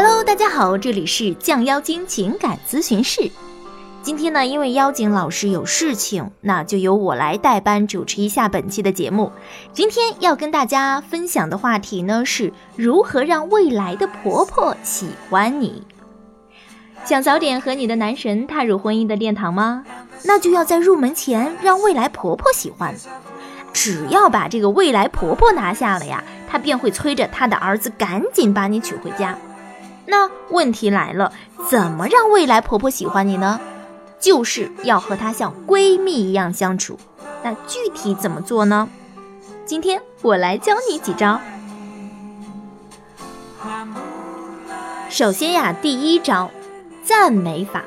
Hello，大家好，这里是降妖精情感咨询室。今天呢，因为妖精老师有事情，那就由我来代班主持一下本期的节目。今天要跟大家分享的话题呢，是如何让未来的婆婆喜欢你。想早点和你的男神踏入婚姻的殿堂吗？那就要在入门前让未来婆婆喜欢。只要把这个未来婆婆拿下了呀，她便会催着她的儿子赶紧把你娶回家。那问题来了，怎么让未来婆婆喜欢你呢？就是要和她像闺蜜一样相处。那具体怎么做呢？今天我来教你几招。首先呀，第一招，赞美法。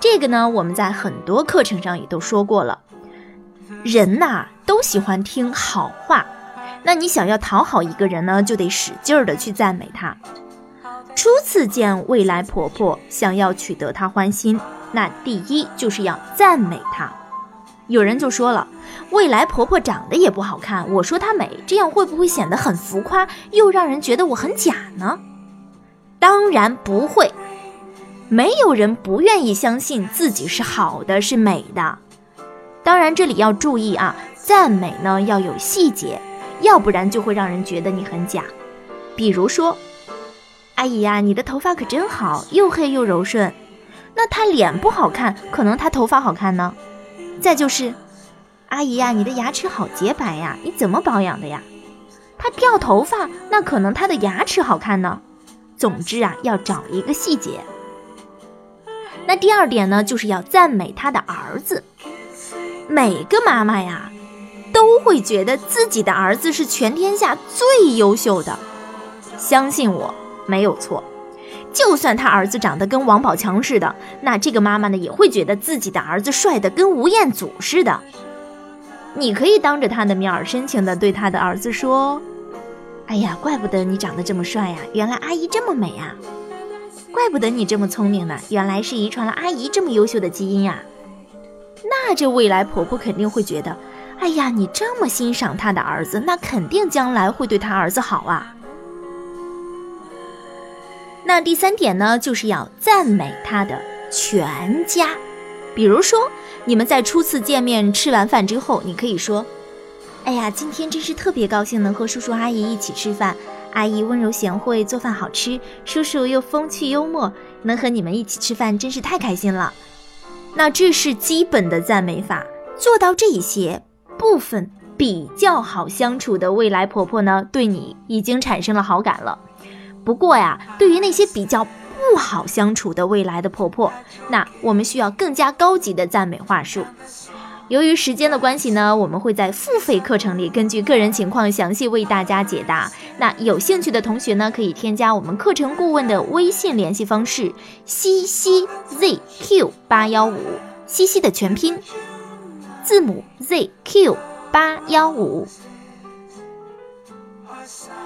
这个呢，我们在很多课程上也都说过了。人呐，都喜欢听好话。那你想要讨好一个人呢，就得使劲儿的去赞美他。初次见未来婆婆，想要取得她欢心，那第一就是要赞美她。有人就说了，未来婆婆长得也不好看，我说她美，这样会不会显得很浮夸，又让人觉得我很假呢？当然不会，没有人不愿意相信自己是好的，是美的。当然这里要注意啊，赞美呢要有细节，要不然就会让人觉得你很假。比如说。阿姨呀，你的头发可真好，又黑又柔顺。那她脸不好看，可能她头发好看呢。再就是，阿姨呀，你的牙齿好洁白呀，你怎么保养的呀？她掉头发，那可能她的牙齿好看呢。总之啊，要找一个细节。那第二点呢，就是要赞美她的儿子。每个妈妈呀，都会觉得自己的儿子是全天下最优秀的。相信我。没有错，就算他儿子长得跟王宝强似的，那这个妈妈呢也会觉得自己的儿子帅得跟吴彦祖似的。你可以当着他的面儿深情地对他的儿子说：“哎呀，怪不得你长得这么帅呀，原来阿姨这么美啊！怪不得你这么聪明呢，原来是遗传了阿姨这么优秀的基因呀。”那这未来婆婆肯定会觉得：“哎呀，你这么欣赏他的儿子，那肯定将来会对他儿子好啊。”那第三点呢，就是要赞美他的全家。比如说，你们在初次见面吃完饭之后，你可以说：“哎呀，今天真是特别高兴能和叔叔阿姨一起吃饭。阿姨温柔贤惠，做饭好吃；叔叔又风趣幽默，能和你们一起吃饭真是太开心了。”那这是基本的赞美法，做到这一些部分比较好相处的未来婆婆呢，对你已经产生了好感了。不过呀，对于那些比较不好相处的未来的婆婆，那我们需要更加高级的赞美话术。由于时间的关系呢，我们会在付费课程里根据个人情况详细为大家解答。那有兴趣的同学呢，可以添加我们课程顾问的微信联系方式：西西 zq 八幺五，西西的全拼，字母 zq 八幺五。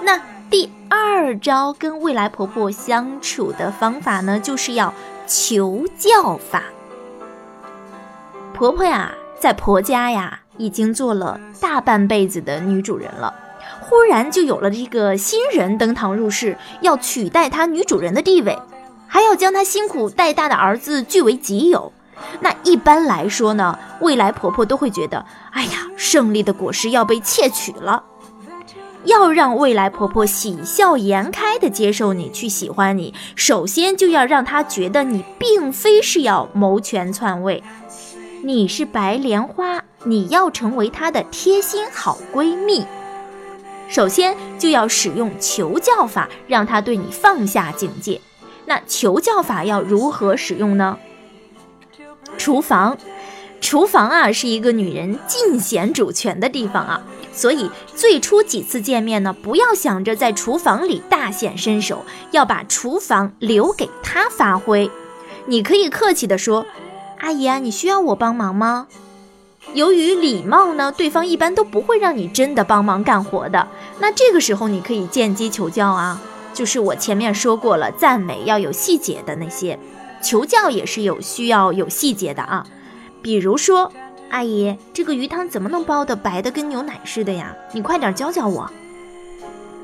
那。第二招跟未来婆婆相处的方法呢，就是要求教法。婆婆呀，在婆家呀，已经做了大半辈子的女主人了，忽然就有了这个新人登堂入室，要取代她女主人的地位，还要将她辛苦带大的儿子据为己有。那一般来说呢，未来婆婆都会觉得，哎呀，胜利的果实要被窃取了。要让未来婆婆喜笑颜开的接受你，去喜欢你，首先就要让她觉得你并非是要谋权篡位，你是白莲花，你要成为她的贴心好闺蜜。首先就要使用求教法，让她对你放下警戒。那求教法要如何使用呢？厨房。厨房啊，是一个女人尽显主权的地方啊，所以最初几次见面呢，不要想着在厨房里大显身手，要把厨房留给他发挥。你可以客气地说：“阿姨啊，你需要我帮忙吗？”由于礼貌呢，对方一般都不会让你真的帮忙干活的。那这个时候你可以见机求教啊，就是我前面说过了，赞美要有细节的那些，求教也是有需要有细节的啊。比如说，阿姨，这个鱼汤怎么能煲的白的跟牛奶似的呀？你快点教教我。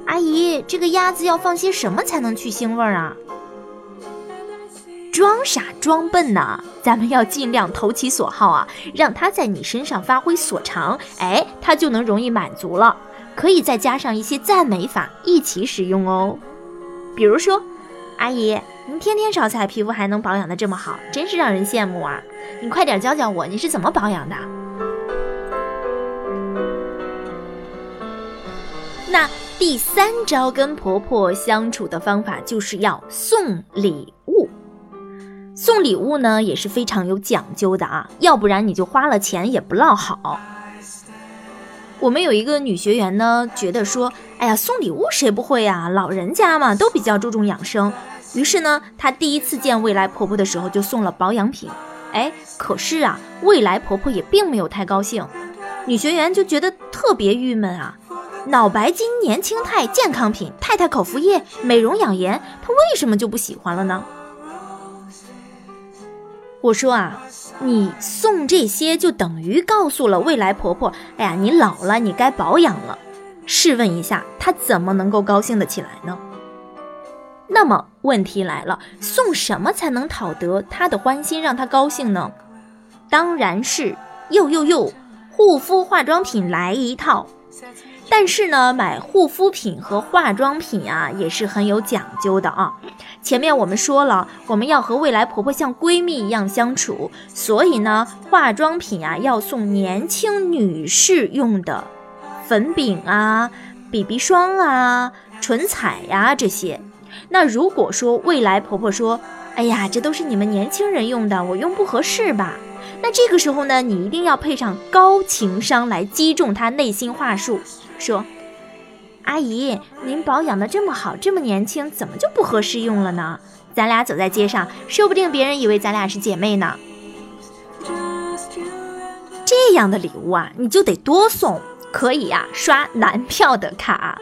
阿姨，这个鸭子要放些什么才能去腥味儿啊？装傻装笨呢，咱们要尽量投其所好啊，让他在你身上发挥所长，哎，他就能容易满足了。可以再加上一些赞美法一起使用哦，比如说，阿姨，您天天烧菜，皮肤还能保养的这么好，真是让人羡慕啊！你快点教教我，你是怎么保养的？那第三招跟婆婆相处的方法就是要送礼物。送礼物呢也是非常有讲究的啊，要不然你就花了钱也不落好。我们有一个女学员呢，觉得说，哎呀，送礼物谁不会呀？老人家嘛都比较注重养生。于是呢，她第一次见未来婆婆的时候就送了保养品。哎，可是啊，未来婆婆也并没有太高兴。女学员就觉得特别郁闷啊，脑白金、年轻态、健康品、太太口服液、美容养颜，她为什么就不喜欢了呢？我说啊，你送这些就等于告诉了未来婆婆，哎呀，你老了，你该保养了。试问一下，她怎么能够高兴得起来呢？那么问题来了，送什么才能讨得她的欢心，让她高兴呢？当然是又又又，护肤化妆品来一套。但是呢，买护肤品和化妆品啊，也是很有讲究的啊。前面我们说了，我们要和未来婆婆像闺蜜一样相处，所以呢，化妆品啊要送年轻女士用的粉饼啊、BB 霜啊、唇彩呀这些。那如果说未来婆婆说，哎呀，这都是你们年轻人用的，我用不合适吧？那这个时候呢，你一定要配上高情商来击中她内心话术。说，阿姨，您保养的这么好，这么年轻，怎么就不合适用了呢？咱俩走在街上，说不定别人以为咱俩是姐妹呢。这样的礼物啊，你就得多送，可以呀，刷男票的卡。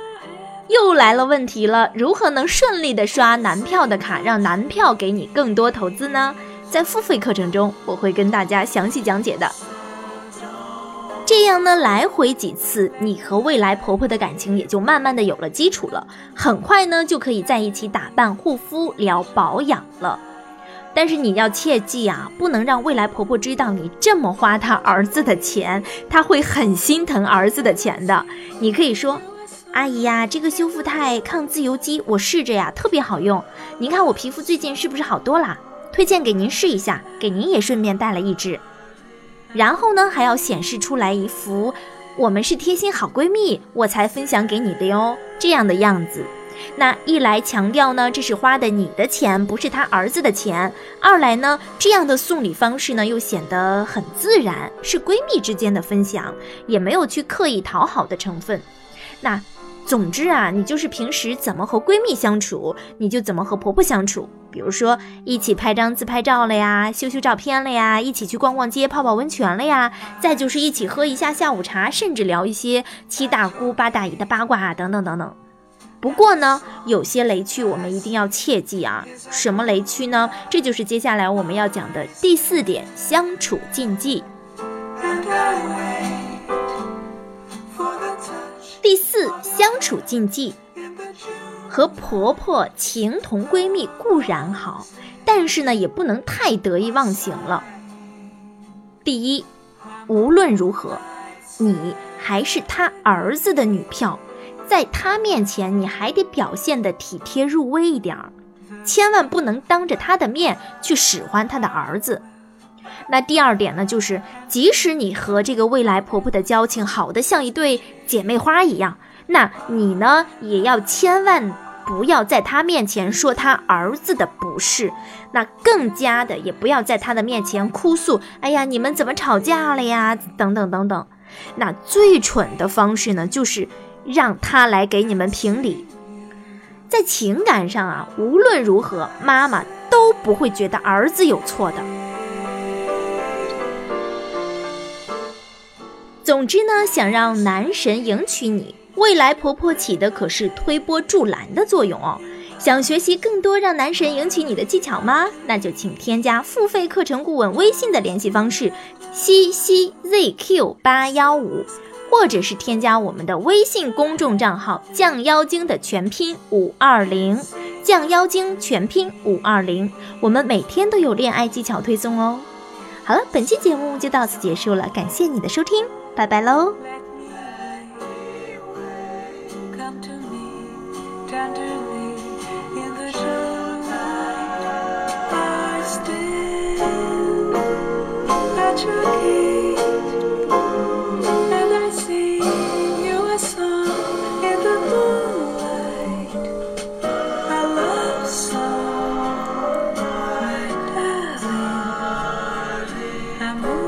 又来了问题了，如何能顺利的刷男票的卡，让男票给你更多投资呢？在付费课程中，我会跟大家详细讲解的。这样呢，来回几次，你和未来婆婆的感情也就慢慢的有了基础了。很快呢，就可以在一起打扮、护肤、聊保养了。但是你要切记啊，不能让未来婆婆知道你这么花她儿子的钱，她会很心疼儿子的钱的。你可以说，阿姨呀，这个修复肽抗自由基我试着呀，特别好用。您看我皮肤最近是不是好多啦？推荐给您试一下，给您也顺便带了一支。然后呢，还要显示出来一副我们是贴心好闺蜜，我才分享给你的哟这样的样子。那一来强调呢，这是花的你的钱，不是他儿子的钱；二来呢，这样的送礼方式呢，又显得很自然，是闺蜜之间的分享，也没有去刻意讨好的成分。那。总之啊，你就是平时怎么和闺蜜相处，你就怎么和婆婆相处。比如说，一起拍张自拍照了呀，修修照片了呀，一起去逛逛街、泡泡温泉了呀，再就是一起喝一下下午茶，甚至聊一些七大姑八大姨的八卦啊，等等等等。不过呢，有些雷区我们一定要切记啊。什么雷区呢？这就是接下来我们要讲的第四点：相处禁忌。第四，相处禁忌，和婆婆情同闺蜜固然好，但是呢，也不能太得意忘形了。第一，无论如何，你还是他儿子的女票，在他面前，你还得表现的体贴入微一点儿，千万不能当着他的面去使唤他的儿子。那第二点呢，就是即使你和这个未来婆婆的交情好的像一对姐妹花一样，那你呢也要千万不要在他面前说他儿子的不是，那更加的也不要在他的面前哭诉，哎呀，你们怎么吵架了呀？等等等等。那最蠢的方式呢，就是让他来给你们评理。在情感上啊，无论如何，妈妈都不会觉得儿子有错的。总之呢，想让男神迎娶你，未来婆婆起的可是推波助澜的作用哦。想学习更多让男神迎娶你的技巧吗？那就请添加付费课程顾问微信的联系方式：西西 zq 八幺五。或者是添加我们的微信公众账号“降妖精”的全拼五二零，“降妖精”全拼五二零，我们每天都有恋爱技巧推送哦。好了，本期节目就到此结束了，感谢你的收听，拜拜喽。amor.